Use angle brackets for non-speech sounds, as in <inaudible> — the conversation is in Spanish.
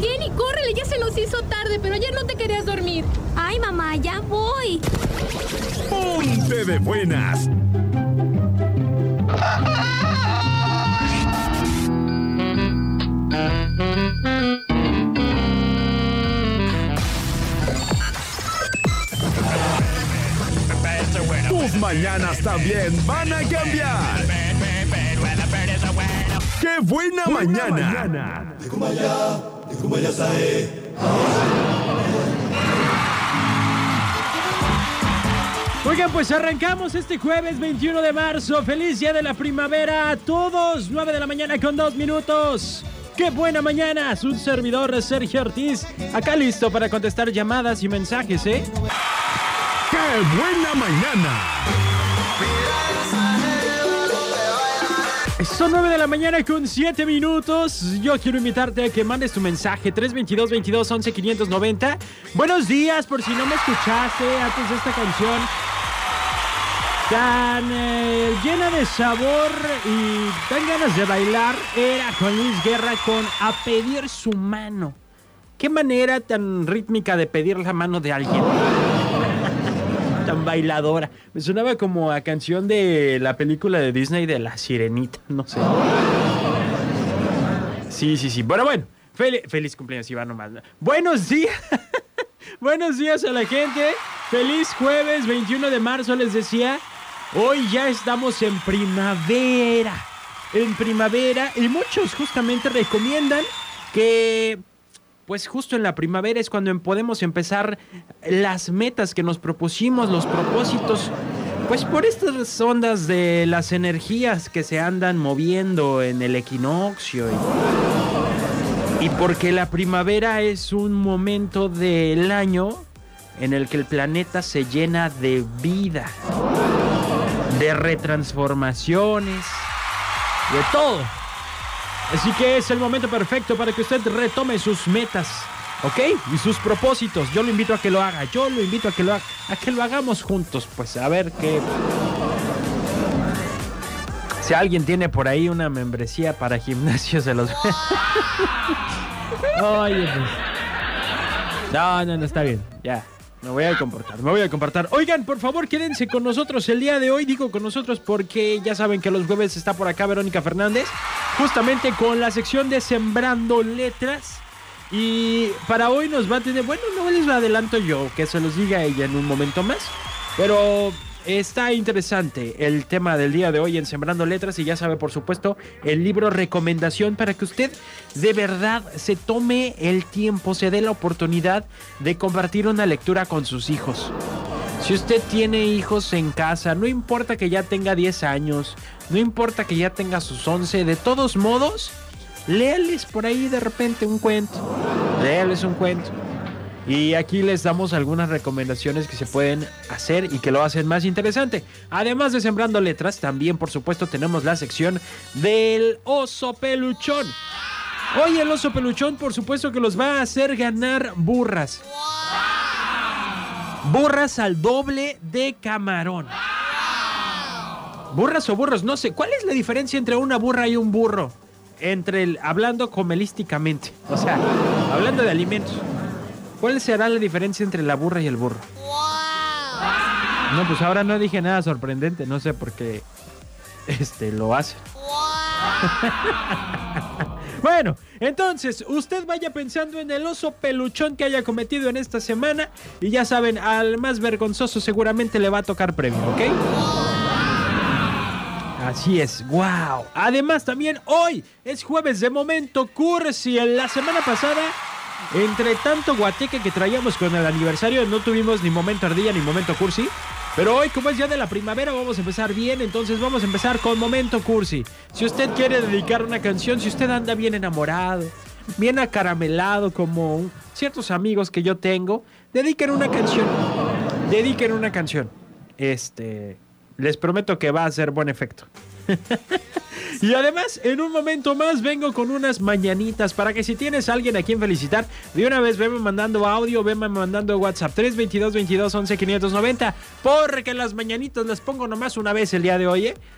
Jenny, córrele, ya se nos hizo tarde, pero ayer no te querías dormir. Ay, mamá, ya voy. Ponte de buenas. Tus mañanas también van a cambiar. ¡Qué buena, mañana! Oigan, pues arrancamos este jueves 21 de marzo. Feliz día de la primavera a todos. 9 de la mañana con 2 minutos. ¡Qué buena mañana! Su servidor Sergio Ortiz, acá listo para contestar llamadas y mensajes, ¿eh? ¡Qué buena mañana! Son 9 de la mañana con 7 minutos. Yo quiero invitarte a que mandes tu mensaje 322 22 11 590. Buenos días, por si no me escuchaste antes de esta canción. Tan eh, llena de sabor y tan ganas de bailar era Juan Luis Guerra con A pedir su mano. Qué manera tan rítmica de pedir la mano de alguien. Tan bailadora. Me sonaba como a canción de la película de Disney de La Sirenita, no sé. Sí, sí, sí. Bueno, bueno. Fel- feliz cumpleaños, Iván, nomás. Buenos días. <laughs> Buenos días a la gente. Feliz jueves 21 de marzo, les decía. Hoy ya estamos en primavera. En primavera. Y muchos justamente recomiendan que pues justo en la primavera es cuando em- podemos empezar las metas que nos propusimos, los propósitos. Pues por estas ondas de las energías que se andan moviendo en el equinoccio. Y, y porque la primavera es un momento del año en el que el planeta se llena de vida, de retransformaciones, de todo. Así que es el momento perfecto para que usted retome sus metas, ¿ok? Y sus propósitos. Yo lo invito a que lo haga. Yo lo invito a que lo haga. A que lo hagamos juntos, pues a ver qué. Si alguien tiene por ahí una membresía para gimnasio, se los. <laughs> Oye, pues. No, no, no, está bien. Ya. Me voy a comportar, me voy a comportar. Oigan, por favor, quédense con nosotros el día de hoy. Digo con nosotros porque ya saben que los jueves está por acá Verónica Fernández, justamente con la sección de Sembrando Letras. Y para hoy nos va a tener, bueno, no les lo adelanto yo, que se los diga ella en un momento más. Pero está interesante el tema del día de hoy en Sembrando Letras y ya sabe, por supuesto, el libro recomendación para que usted de verdad se tome el tiempo, se dé la oportunidad de compartir una lectura con sus hijos. Si usted tiene hijos en casa, no importa que ya tenga 10 años, no importa que ya tenga sus 11, de todos modos, léales por ahí de repente un cuento. Léales un cuento. Y aquí les damos algunas recomendaciones que se pueden hacer y que lo hacen más interesante. Además de Sembrando Letras, también por supuesto tenemos la sección del oso peluchón. Hoy el oso peluchón por supuesto que los va a hacer ganar burras. Burras al doble de camarón. Burras o burros, no sé. ¿Cuál es la diferencia entre una burra y un burro? Entre el, hablando comelísticamente. O sea, hablando de alimentos. ¿Cuál será la diferencia entre la burra y el burro? No, pues ahora no dije nada sorprendente. No sé por qué este, lo hacen. <laughs> Bueno, entonces usted vaya pensando en el oso peluchón que haya cometido en esta semana y ya saben, al más vergonzoso seguramente le va a tocar premio, ¿ok? Así es, wow. Además también hoy es jueves de momento cursi. En la semana pasada, entre tanto guateque que traíamos con el aniversario, no tuvimos ni momento ardilla ni momento cursi. Pero hoy, como es ya de la primavera, vamos a empezar bien. Entonces vamos a empezar con momento cursi. Si usted quiere dedicar una canción, si usted anda bien enamorado, bien acaramelado, como ciertos amigos que yo tengo, dediquen una canción. Dediquen una canción. Este. Les prometo que va a hacer buen efecto. <laughs> y además, en un momento más vengo con unas mañanitas para que si tienes a alguien a quien felicitar, de una vez venme mandando audio, venme mandando WhatsApp 322 22 11 590, porque las mañanitas las pongo nomás una vez el día de hoy, ¿eh?